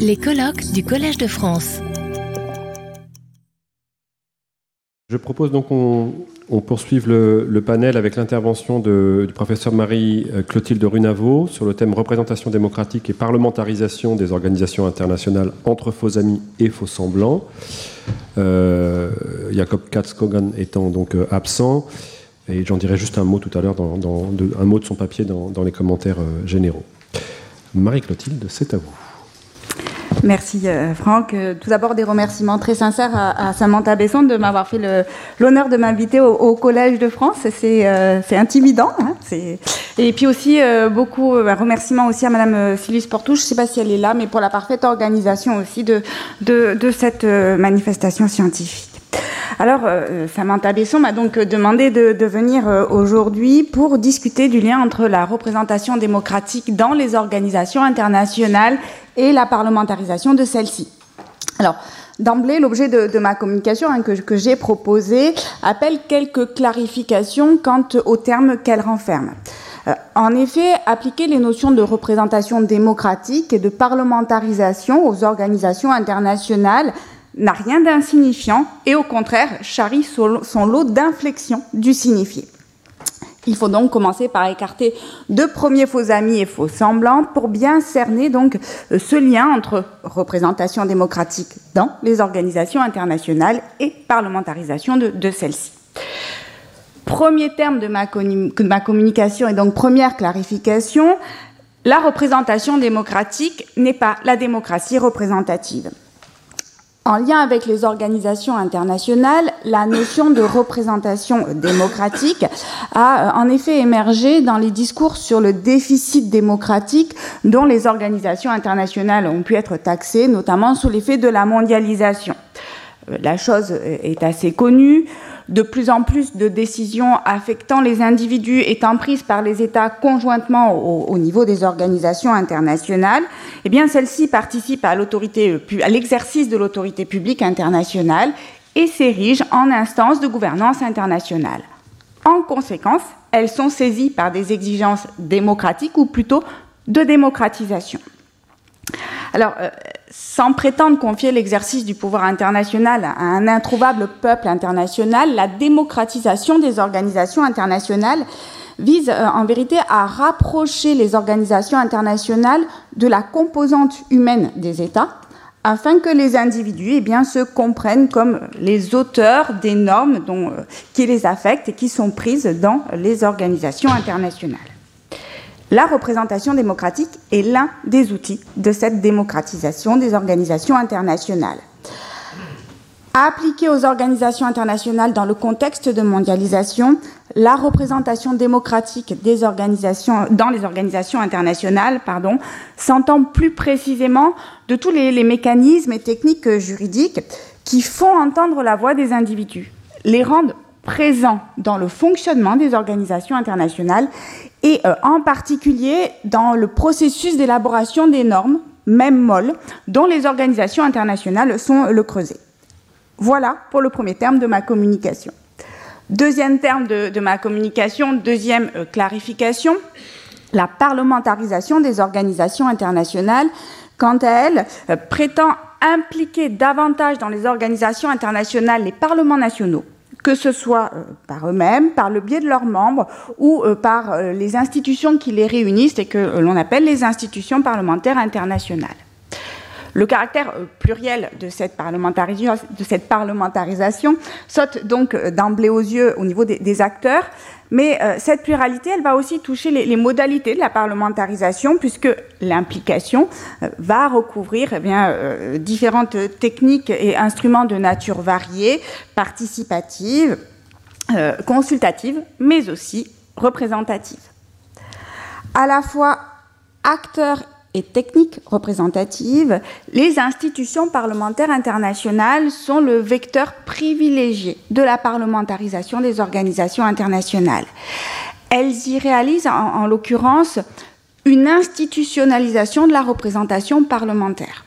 Les colloques du Collège de France. Je propose donc qu'on poursuive le, panel avec l'intervention du professeur Marie-Clotilde Runavo sur le thème représentation démocratique et parlementarisation des organisations internationales entre faux amis et faux semblants. Euh, Jacob Katz-Kogan étant donc euh, absent, et j'en dirai juste un mot tout à l'heure, un mot de son papier dans, les commentaires euh, généraux. Marie-Clotilde, c'est à vous. Merci euh, Franck. Euh, tout d'abord des remerciements très sincères à, Samantha Besson de m'avoir fait l'honneur de m'inviter au, Collège de France. C'est euh, intimidant. Hein, et puis aussi beaucoup un remerciements aussi à Madame Sylvie Portouche. Je ne sais pas si elle est là, mais pour la parfaite organisation aussi de cette manifestation scientifique. Alors, euh, Samantha Besson m'a donc demandé de, venir euh, aujourd'hui pour discuter du lien entre la représentation démocratique dans les organisations internationales et la parlementarisation de celles-ci. Alors, D'emblée, l'objet de, ma communication hein, que, j'ai proposé appelle quelques clarifications quant aux termes qu'elle renferme. Euh, en effet, appliquer les notions de représentation démocratique et de parlementarisation aux organisations internationales n'a rien d'insignifiant et au contraire charrie son lot d'inflexion du signifié. Il faut donc commencer par écarter de premiers faux amis et faux semblants pour bien cerner donc euh, ce lien entre représentation démocratique dans les organisations internationales et parlementarisation de, celles-ci. Premier terme de ma communication et donc première clarification, la représentation démocratique n'est pas la démocratie représentative. En lien avec les organisations internationales, la notion de représentation démocratique a euh, en effet émergé dans les discours sur le déficit démocratique dont les organisations internationales ont pu être taxées, notamment sous l'effet de la mondialisation. Euh, la chose est assez connue de plus en plus de décisions affectant les individus étant prises par les États conjointement au, niveau des organisations internationales, eh bien celles-ci participent à l'autorité, à l'exercice de l'autorité publique internationale et s'érigent en instance de gouvernance internationale. En conséquence, elles sont saisies par des exigences démocratiques ou plutôt de démocratisation. Alors, euh, sans prétendre confier l'exercice du pouvoir international à un introuvable peuple international, la démocratisation des organisations internationales vise euh, en vérité à rapprocher les organisations internationales de la composante humaine des États afin que les individus eh bien, se comprennent comme les auteurs des normes dont, euh, qui les affectent et qui sont prises dans les organisations internationales. La représentation démocratique est l'un des outils de cette démocratisation des organisations internationales. Appliquée aux organisations internationales dans le contexte de mondialisation, la représentation démocratique des organisations, dans les organisations internationales s'entend plus précisément de tous les, les mécanismes et techniques juridiques qui font entendre la voix des individus, les rendent présents dans le fonctionnement des organisations internationales et euh, en particulier dans le processus d'élaboration des normes, même molles, dont les organisations internationales sont le creuset. Voilà pour le premier terme de ma communication. Deuxième terme de, ma communication, deuxième euh, clarification, la parlementarisation des organisations internationales, quant à elle, euh, prétend impliquer davantage dans les organisations internationales les parlements nationaux que ce soit euh, par eux-mêmes, par le biais de leurs membres ou euh, par euh, les institutions qui les réunissent et que l'on appelle les institutions parlementaires internationales. Le caractère pluriel de cette, parlementarisation saute donc d'emblée aux yeux au niveau des acteurs, mais euh, cette pluralité, elle va aussi toucher les, modalités de la parlementarisation, puisque l'implication euh, va recouvrir eh bien, euh, différentes techniques et instruments de nature variée, participative, consultative, mais aussi représentative. À la fois acteurs techniques représentatives, les institutions parlementaires internationales sont le vecteur privilégié de la parlementarisation des organisations internationales. Elles y réalisent, en, l'occurrence, une institutionnalisation de la représentation parlementaire.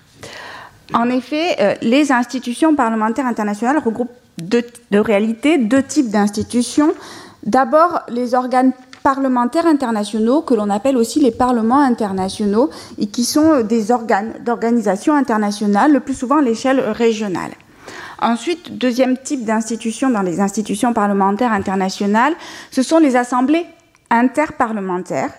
En effet, euh, les institutions parlementaires internationales regroupent de réalité deux types d'institutions. D'abord, les organes parlementaires internationaux que l'on appelle aussi les parlements internationaux et qui sont des organes d'organisation internationale, le plus souvent à l'échelle régionale. Ensuite, deuxième type d'institution dans les institutions parlementaires internationales, ce sont les assemblées interparlementaires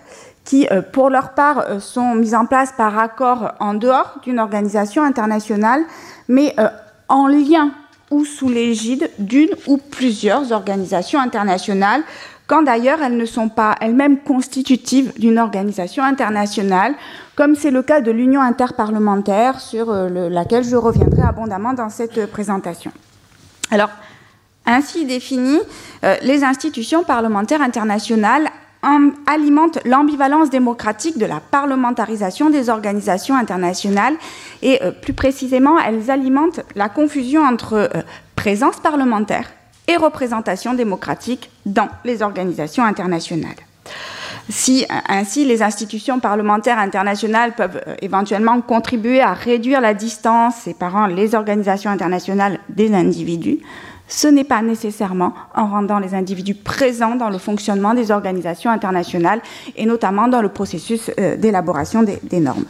qui, euh, pour leur part, euh, sont mises en place par accord en dehors d'une organisation internationale, mais euh, en lien ou sous l'égide d'une ou plusieurs organisations internationales, quand d'ailleurs elles ne sont pas elles-mêmes constitutives d'une organisation internationale, comme c'est le cas de l'Union interparlementaire, sur laquelle je reviendrai abondamment dans cette présentation. Alors, ainsi définies, les institutions parlementaires internationales alimente l'ambivalence démocratique de la parlementarisation des organisations internationales et euh, plus précisément, elles alimentent la confusion entre euh, présence parlementaire et représentation démocratique dans les organisations internationales. Si ainsi les institutions parlementaires internationales peuvent euh, éventuellement contribuer à réduire la distance séparant les organisations internationales des individus, ce n'est pas nécessairement en rendant les individus présents dans le fonctionnement des organisations internationales et notamment dans le processus euh, d'élaboration des, normes.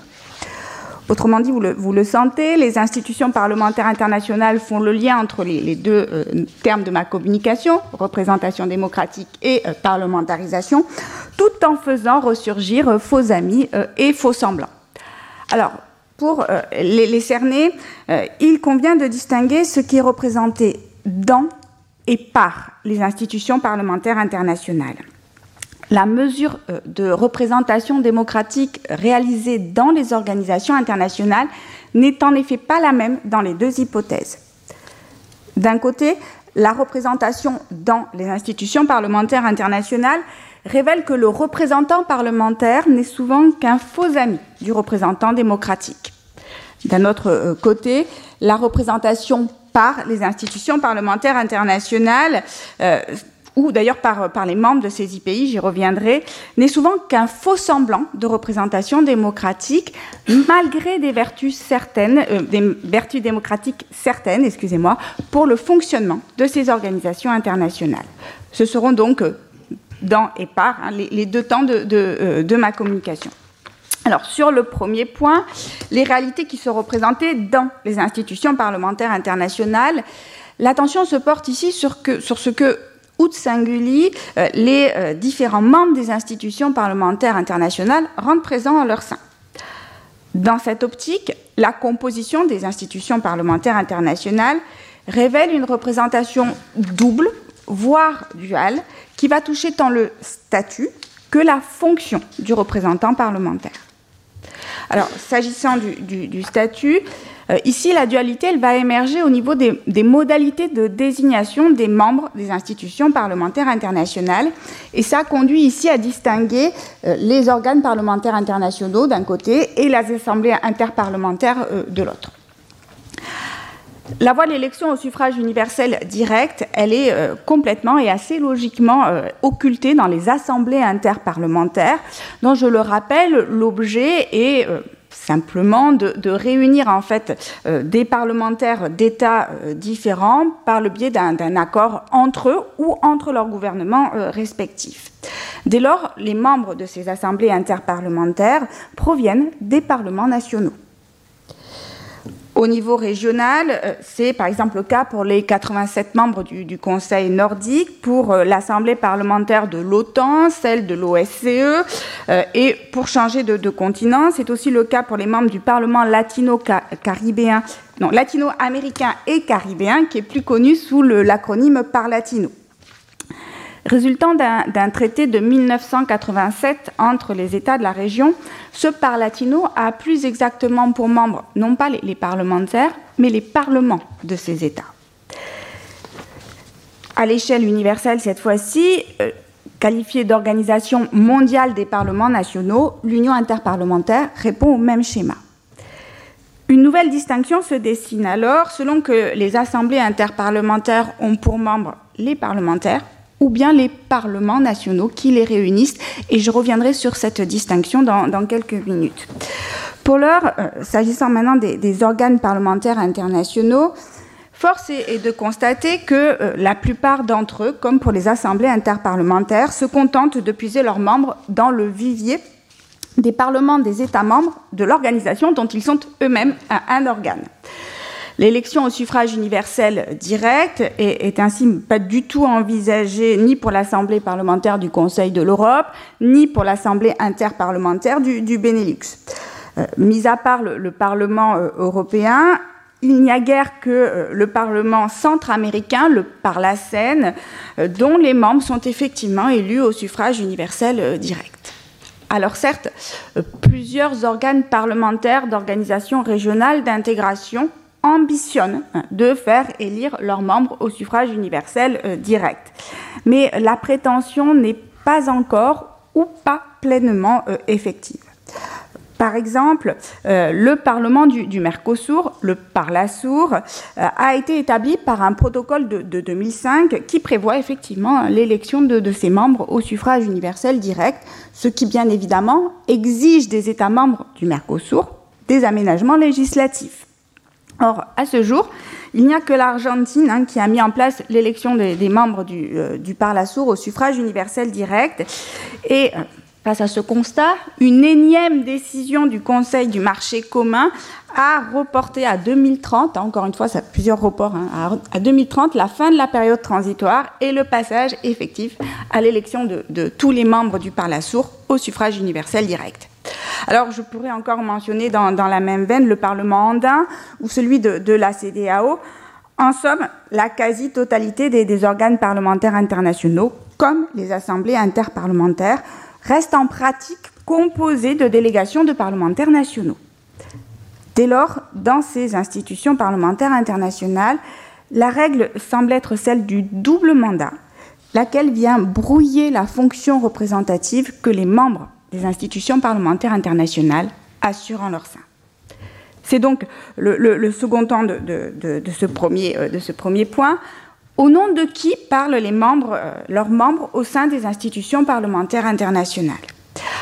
Autrement dit, vous le, sentez, les institutions parlementaires internationales font le lien entre les, deux euh, termes de ma communication, représentation démocratique et euh, parlementarisation, tout en faisant ressurgir faux amis et faux semblants. Alors, pour les, les, cerner, il convient de distinguer ce qui est représenté dans et par les institutions parlementaires internationales. La mesure euh, de représentation démocratique réalisée dans les organisations internationales n'est en effet pas la même dans les deux hypothèses. D'un côté, la représentation dans les institutions parlementaires internationales révèle que le représentant parlementaire n'est souvent qu'un faux ami du représentant démocratique. D'un autre euh, côté, la représentation par les institutions parlementaires internationales, euh, ou d'ailleurs par, les membres de ces pays, j'y reviendrai, n'est souvent qu'un faux semblant de représentation démocratique, malgré des vertus certaines, euh, des vertus démocratiques certaines, excusez-moi, pour le fonctionnement de ces organisations internationales. Ce seront donc euh, dans et par hein, les, deux temps de, de, de ma communication. Alors, sur le premier point, les réalités qui sont représentées dans les institutions parlementaires internationales, l'attention se porte ici sur, ce que, out singuli, euh, les euh, différents membres des institutions parlementaires internationales rendent présents en leur sein. Dans cette optique, la composition des institutions parlementaires internationales révèle une représentation double, voire duale, qui va toucher tant le statut que la fonction du représentant parlementaire. Alors, s'agissant du, statut, euh, ici, la dualité, elle va émerger au niveau des, modalités de désignation des membres des institutions parlementaires internationales. Et ça conduit ici à distinguer euh, les organes parlementaires internationaux d'un côté et les assemblées interparlementaires euh, de l'autre. La voie de l'élection au suffrage universel direct, elle est complètement et assez logiquement occultée dans les assemblées interparlementaires, dont je le rappelle, l'objet est simplement de, réunir en fait des parlementaires d'États différents par le biais d'un accord entre eux ou entre leurs gouvernements respectifs. Dès lors, les membres de ces assemblées interparlementaires proviennent des parlements nationaux. Au niveau régional, euh, c'est par exemple le cas pour les 87 membres du, Conseil nordique, pour euh, l'Assemblée parlementaire de l'OTAN, celle de l'OSCE, euh, et pour changer de, continent, c'est aussi le cas pour les membres du Parlement latino-caribéen, non, latino-américain et caribéen, qui est plus connu sous l'acronyme Parlatino résultant d'un traité de 1987 entre les États de la région, ce Parlatino a plus exactement pour membres non pas les, parlementaires, mais les parlements de ces États. À l'échelle universelle, cette fois-ci, euh, qualifiée d'organisation mondiale des parlements nationaux, l'Union interparlementaire répond au même schéma. Une nouvelle distinction se dessine alors selon que les assemblées interparlementaires ont pour membres les parlementaires ou bien les parlements nationaux qui les réunissent. Et je reviendrai sur cette distinction dans, quelques minutes. Pour l'heure, euh, s'agissant maintenant des, organes parlementaires internationaux, Force est de constater que la plupart d'entre eux, comme pour les assemblées interparlementaires, se contentent de puiser leurs membres dans le vivier des parlements des États membres de l'organisation dont ils sont eux-mêmes un, organe. L'élection au suffrage universel direct est, ainsi pas du tout envisagée ni pour l'Assemblée parlementaire du Conseil de l'Europe, ni pour l'Assemblée interparlementaire du, Benelux. Euh, mis à part le, Parlement euh, européen, il n'y a guère que euh, le Parlement centra-américain, le Parlacène, dont les membres sont effectivement élus au suffrage universel direct. Alors certes, plusieurs organes parlementaires d'organisations régionales d'intégration ambitionnent hein, de faire élire leurs membres au suffrage universel euh, direct. Mais la prétention n'est pas encore ou pas pleinement euh, effective. Par exemple, euh, le Parlement du, Mercosur, le Parlasur, euh, a été établi par un protocole de, 2005 qui prévoit effectivement l'élection de, ses membres au suffrage universel direct, ce qui bien évidemment exige des États membres du Mercosur des aménagements législatifs. Or, à ce jour, il n'y a que l'Argentine hein, qui a mis en place l'élection des, membres du, euh, du Parlasur au suffrage universel direct. Et Face à ce constat, une énième décision du Conseil du marché commun a reporté à 2030, hein, encore une fois, plusieurs reports, hein, à 2030 la fin de la période transitoire et le passage effectif à l'élection de, tous les membres du Parlement au suffrage universel direct. Alors, je pourrais encore mentionner dans, la même veine le Parlement andin ou celui de, la CDAO. En somme, la quasi-totalité des organes parlementaires internationaux, comme les assemblées interparlementaires, reste en pratique composée de délégations de parlementaires nationaux. Dès lors, dans ces institutions parlementaires internationales, la règle semble être celle du double mandat, laquelle vient brouiller la fonction représentative que les membres des institutions parlementaires internationales assurent en leur sein. C'est donc le, second temps de, ce premier, euh, de ce premier point. Au nom de qui parlent les membres, euh, leurs membres au sein des institutions parlementaires internationales?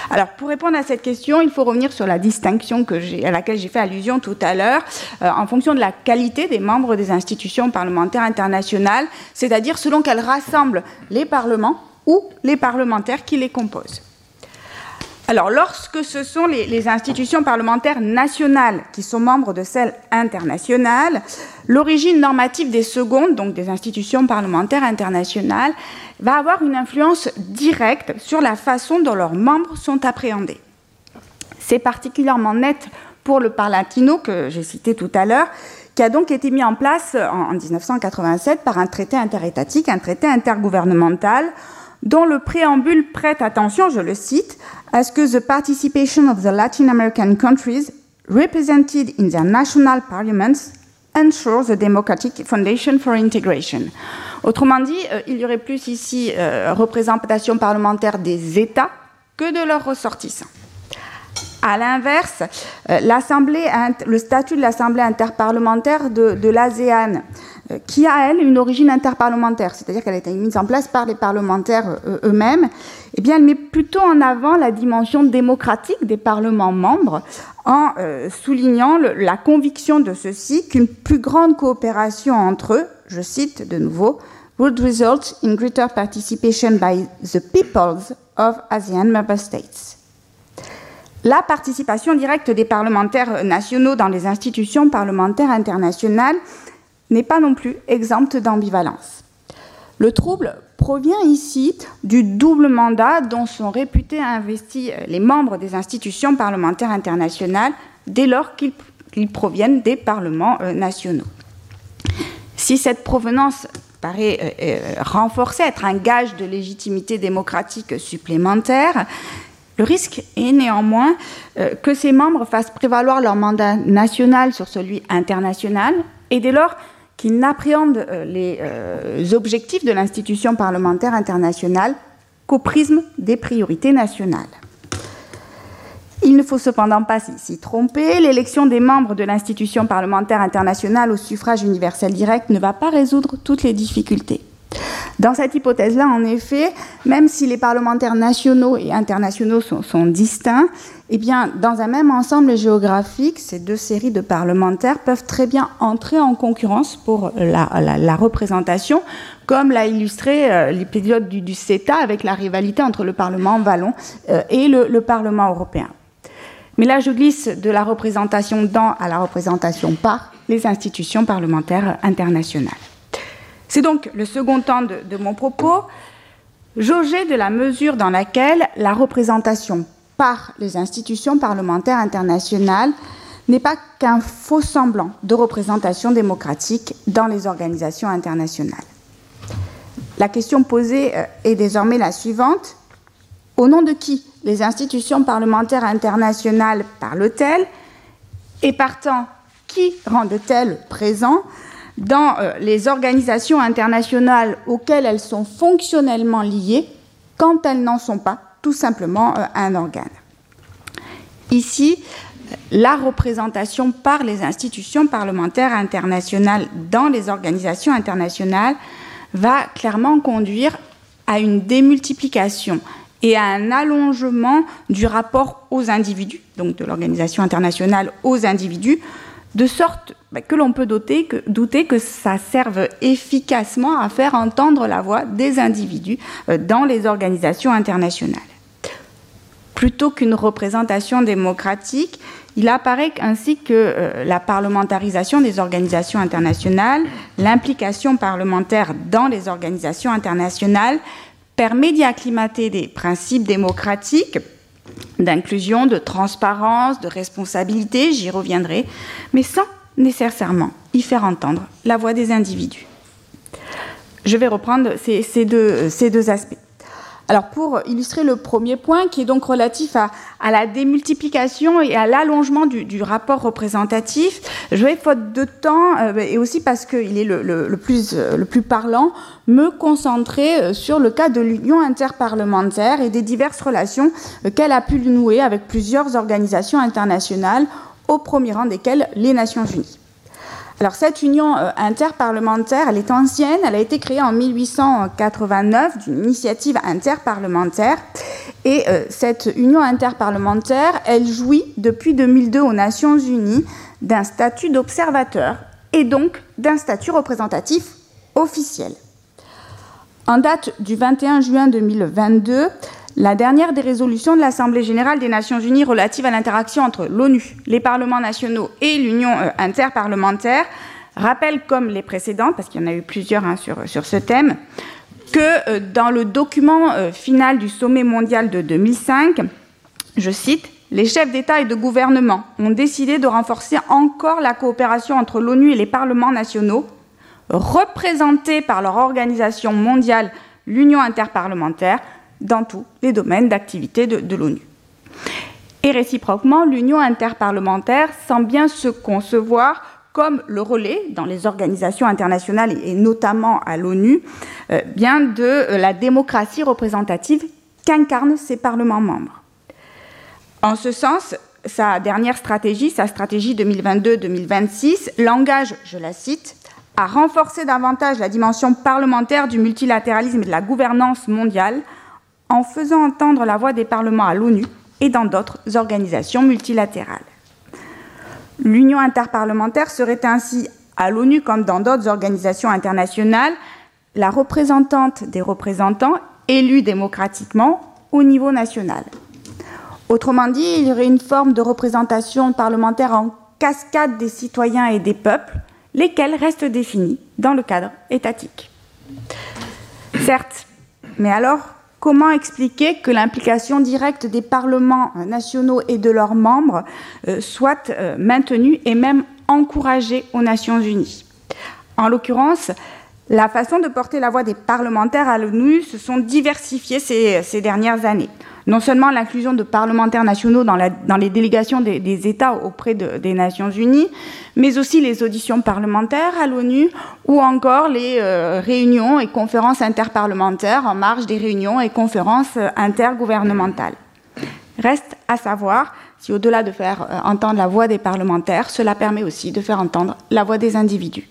Alors, pour répondre à cette question, il faut revenir sur la distinction à laquelle j'ai fait allusion tout à l'heure, euh, en fonction de la qualité des membres des institutions parlementaires internationales, c'est-à-dire selon qu'elles rassemblent les parlements ou les parlementaires qui les composent. Alors, lorsque ce sont les, institutions parlementaires nationales qui sont membres de celles internationales, l'origine normative des secondes, donc des institutions parlementaires internationales, va avoir une influence directe sur la façon dont leurs membres sont appréhendés. C'est particulièrement net pour le Parlatino que j'ai cité tout à l'heure, qui a donc été mis en place en 1987 par un traité interétatique, un traité intergouvernemental, dont le préambule prête attention, je le cite, à ce que the participation of the Latin American countries represented in their national parliaments ensures the democratic foundation for integration. Autrement dit, euh, il y aurait plus ici euh, représentation parlementaire des États que de leurs ressortissants. À l'inverse, euh, le statut de l'Assemblée interparlementaire de, l'ASEAN qui a, elle, une origine interparlementaire, c'est-à-dire qu'elle a été mise en place par les parlementaires euh, eux-mêmes, eh bien, elle met plutôt en avant la dimension démocratique des parlements membres en euh, soulignant la conviction de ceux-ci qu'une plus grande coopération entre eux, je cite de nouveau, would result in greater participation by the peoples of ASEAN member states. La participation directe des parlementaires nationaux dans les institutions parlementaires internationales n'est pas non plus exempte d'ambivalence. Le trouble provient ici du double mandat dont sont réputés investis les membres des institutions parlementaires internationales dès lors qu'ils proviennent des parlements euh, nationaux. Si cette provenance paraît euh, euh, renforcer, être un gage de légitimité démocratique supplémentaire, le risque est néanmoins que ces membres fassent prévaloir leur mandat national sur celui international et dès lors qui n'appréhende euh, les euh, objectifs de l'institution parlementaire internationale qu'au prisme des priorités nationales. Il ne faut cependant pas s'y tromper, l'élection des membres de l'institution parlementaire internationale au suffrage universel direct ne va pas résoudre toutes les difficultés. Dans cette hypothèse-là, en effet, même si les parlementaires nationaux et internationaux sont, distincts, eh dans un même ensemble géographique, ces deux séries de parlementaires peuvent très bien entrer en concurrence pour la, représentation, comme l'a illustré euh, l'épisode du, CETA avec la rivalité entre le Parlement wallon euh, et le Parlement européen. Mais là, je glisse de la représentation dans à la représentation par les institutions parlementaires internationales. C'est donc le second temps de, mon propos, jauger de la mesure dans laquelle la représentation par les institutions parlementaires internationales n'est pas qu'un faux semblant de représentation démocratique dans les organisations internationales. La question posée euh, est désormais la suivante. Au nom de qui les institutions parlementaires internationales parlent-elles Et partant, qui rendent-elles présents dans euh, les organisations internationales auxquelles elles sont fonctionnellement liées quand elles n'en sont pas tout simplement euh, un organe Ici, la représentation par les institutions parlementaires internationales dans les organisations internationales va clairement conduire à une démultiplication et à un allongement du rapport aux individus, donc de l'organisation internationale aux individus, de sorte bah, que l'on peut douter que, douter que ça serve efficacement à faire entendre la voix des individus euh, dans les organisations internationales. Plutôt qu'une représentation démocratique, il apparaît ainsi que euh, la parlementarisation des organisations internationales, l'implication parlementaire dans les organisations internationales permet d'y acclimater des principes démocratiques d'inclusion, de transparence, de responsabilité, j'y reviendrai, mais sans nécessairement y faire entendre la voix des individus. Je vais reprendre ces, deux, ces deux aspects. Alors pour illustrer le premier point, qui est donc relatif à, la démultiplication et à l'allongement du, rapport représentatif, je vais, faute de temps, euh, et aussi parce qu'il est le, plus, le plus parlant, me concentrer euh, sur le cas de l'Union interparlementaire et des diverses relations euh, qu'elle a pu nouer avec plusieurs organisations internationales, au premier rang desquelles les Nations Unies. Alors cette union euh, interparlementaire, elle est ancienne, elle a été créée en 1889 d'une initiative interparlementaire. Et euh, cette union interparlementaire, elle jouit depuis 2002 aux Nations Unies d'un statut d'observateur et donc d'un statut représentatif officiel. En date du 21 juin 2022, la dernière des résolutions de l'Assemblée générale des Nations unies relative à l'interaction entre l'ONU, les parlements nationaux et l'Union euh, interparlementaire rappelle, comme les précédents, parce qu'il y en a eu plusieurs hein, sur, sur, ce thème, que euh, dans le document euh, final du sommet mondial de 2005, je cite, les chefs d'État et de gouvernement ont décidé de renforcer encore la coopération entre l'ONU et les parlements nationaux, représentés par leur organisation mondiale, l'Union interparlementaire, dans tous les domaines d'activité de, l'ONU. Et réciproquement, l'Union interparlementaire semble bien se concevoir comme le relais dans les organisations internationales et notamment à l'ONU, euh, bien de euh, la démocratie représentative qu'incarnent ses parlements membres. En ce sens, sa dernière stratégie, sa stratégie 2022-2026, l'engage, je la cite, à renforcer davantage la dimension parlementaire du multilatéralisme et de la gouvernance mondiale en faisant entendre la voix des parlements à l'ONU et dans d'autres organisations multilatérales. L'Union interparlementaire serait ainsi, à l'ONU comme dans d'autres organisations internationales, la représentante des représentants élus démocratiquement au niveau national. Autrement dit, il y aurait une forme de représentation parlementaire en cascade des citoyens et des peuples, lesquels restent définis dans le cadre étatique. Certes, mais alors Comment expliquer que l'implication directe des parlements nationaux et de leurs membres euh, soit euh, maintenue et même encouragée aux Nations Unies? En l'occurrence, la façon de porter la voix des parlementaires à l'ONU se sont diversifiées ces dernières années non seulement l'inclusion de parlementaires nationaux dans, les délégations des, États auprès des Nations Unies, mais aussi les auditions parlementaires à l'ONU ou encore les euh, réunions et conférences interparlementaires en marge des réunions et conférences euh, intergouvernementales. Reste à savoir si au-delà de faire euh, entendre la voix des parlementaires, cela permet aussi de faire entendre la voix des individus.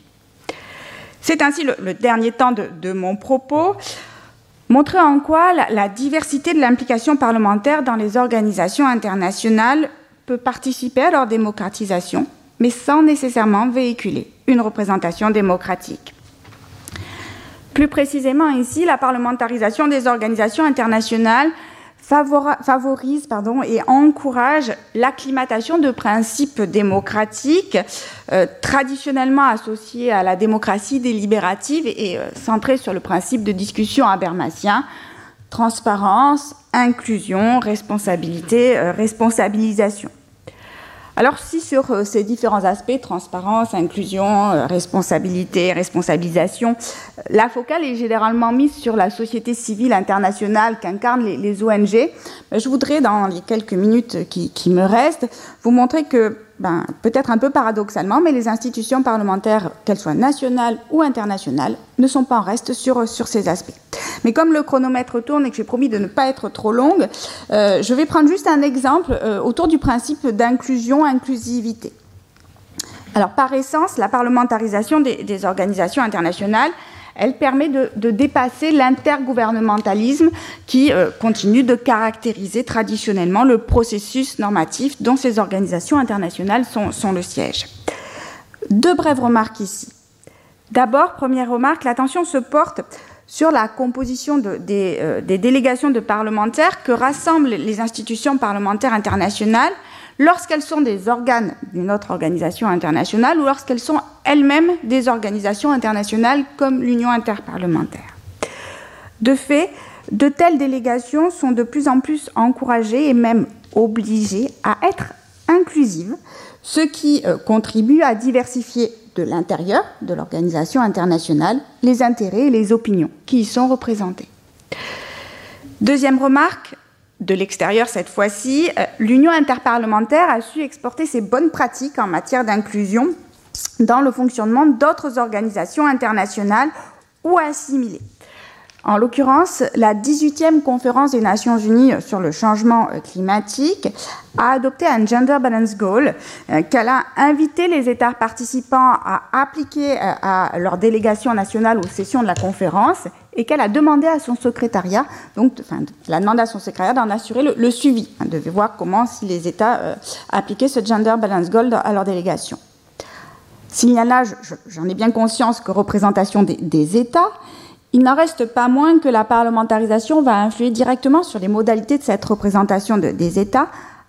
C'est ainsi le, dernier temps de, mon propos. Montrer en quoi la diversité de l'implication parlementaire dans les organisations internationales peut participer à leur démocratisation, mais sans nécessairement véhiculer une représentation démocratique. Plus précisément ici, la parlementarisation des organisations internationales favorise et encourage l'acclimatation de principes démocratiques euh, traditionnellement associés à la démocratie délibérative et euh, centrés sur le principe de discussion habermasien, transparence, inclusion, responsabilité, euh, responsabilisation. Alors si sur euh, ces différents aspects, transparence, inclusion, euh, responsabilité, responsabilisation, euh, la focale est généralement mise sur la société civile internationale qu'incarnent les, ONG, je voudrais dans les quelques minutes qui me restent vous montrer que ben, peut-être un peu paradoxalement, mais les institutions parlementaires, qu'elles soient nationales ou internationales, ne sont pas en reste sur ces aspects. Mais comme le chronomètre tourne et que j'ai promis de ne pas être trop longue, euh, je vais prendre juste un exemple euh, autour du principe d'inclusion-inclusivité. Alors, par essence, la parlementarisation des organisations internationales elle permet de, dépasser l'intergouvernementalisme qui euh, continue de caractériser traditionnellement le processus normatif dont ces organisations internationales sont, le siège. Deux brèves remarques ici. D'abord, première remarque, l'attention se porte sur la composition des, euh, des, délégations de parlementaires que rassemblent les institutions parlementaires internationales lorsqu'elles sont des organes d'une autre organisation internationale ou lorsqu'elles sont elles-mêmes des organisations internationales comme l'Union interparlementaire. De fait, de telles délégations sont de plus en plus encouragées et même obligées à être inclusives, ce qui euh, contribue à diversifier de l'intérieur de l'organisation internationale les intérêts et les opinions qui y sont représentés. Deuxième remarque, de l'extérieur cette fois-ci, euh, l'Union interparlementaire a su exporter ses bonnes pratiques en matière d'inclusion dans le fonctionnement d'autres organisations internationales ou assimilées. En l'occurrence, la 18e conférence des Nations Unies sur le changement euh, climatique a adopté un Gender Balance Goal euh, qu'elle a invité les États participants à appliquer à leur délégation nationale aux sessions de la conférence et qu'elle a demandé à son secrétariat, donc, elle à son secrétariat d'en assurer le, suivi. Elle devait voir comment si les États euh, appliquaient ce Gender Balance Goal à leur délégation. Là, j'en ai bien conscience que représentation des, États, il n'en reste pas moins que la parlementarisation va influer directement sur les modalités de cette représentation des États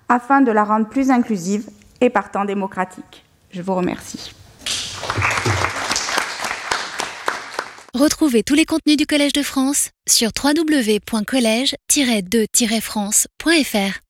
afin de la rendre plus inclusive et partant démocratique. Je vous remercie. Retrouvez tous les contenus du Collège de France sur www.colège-2-france.fr.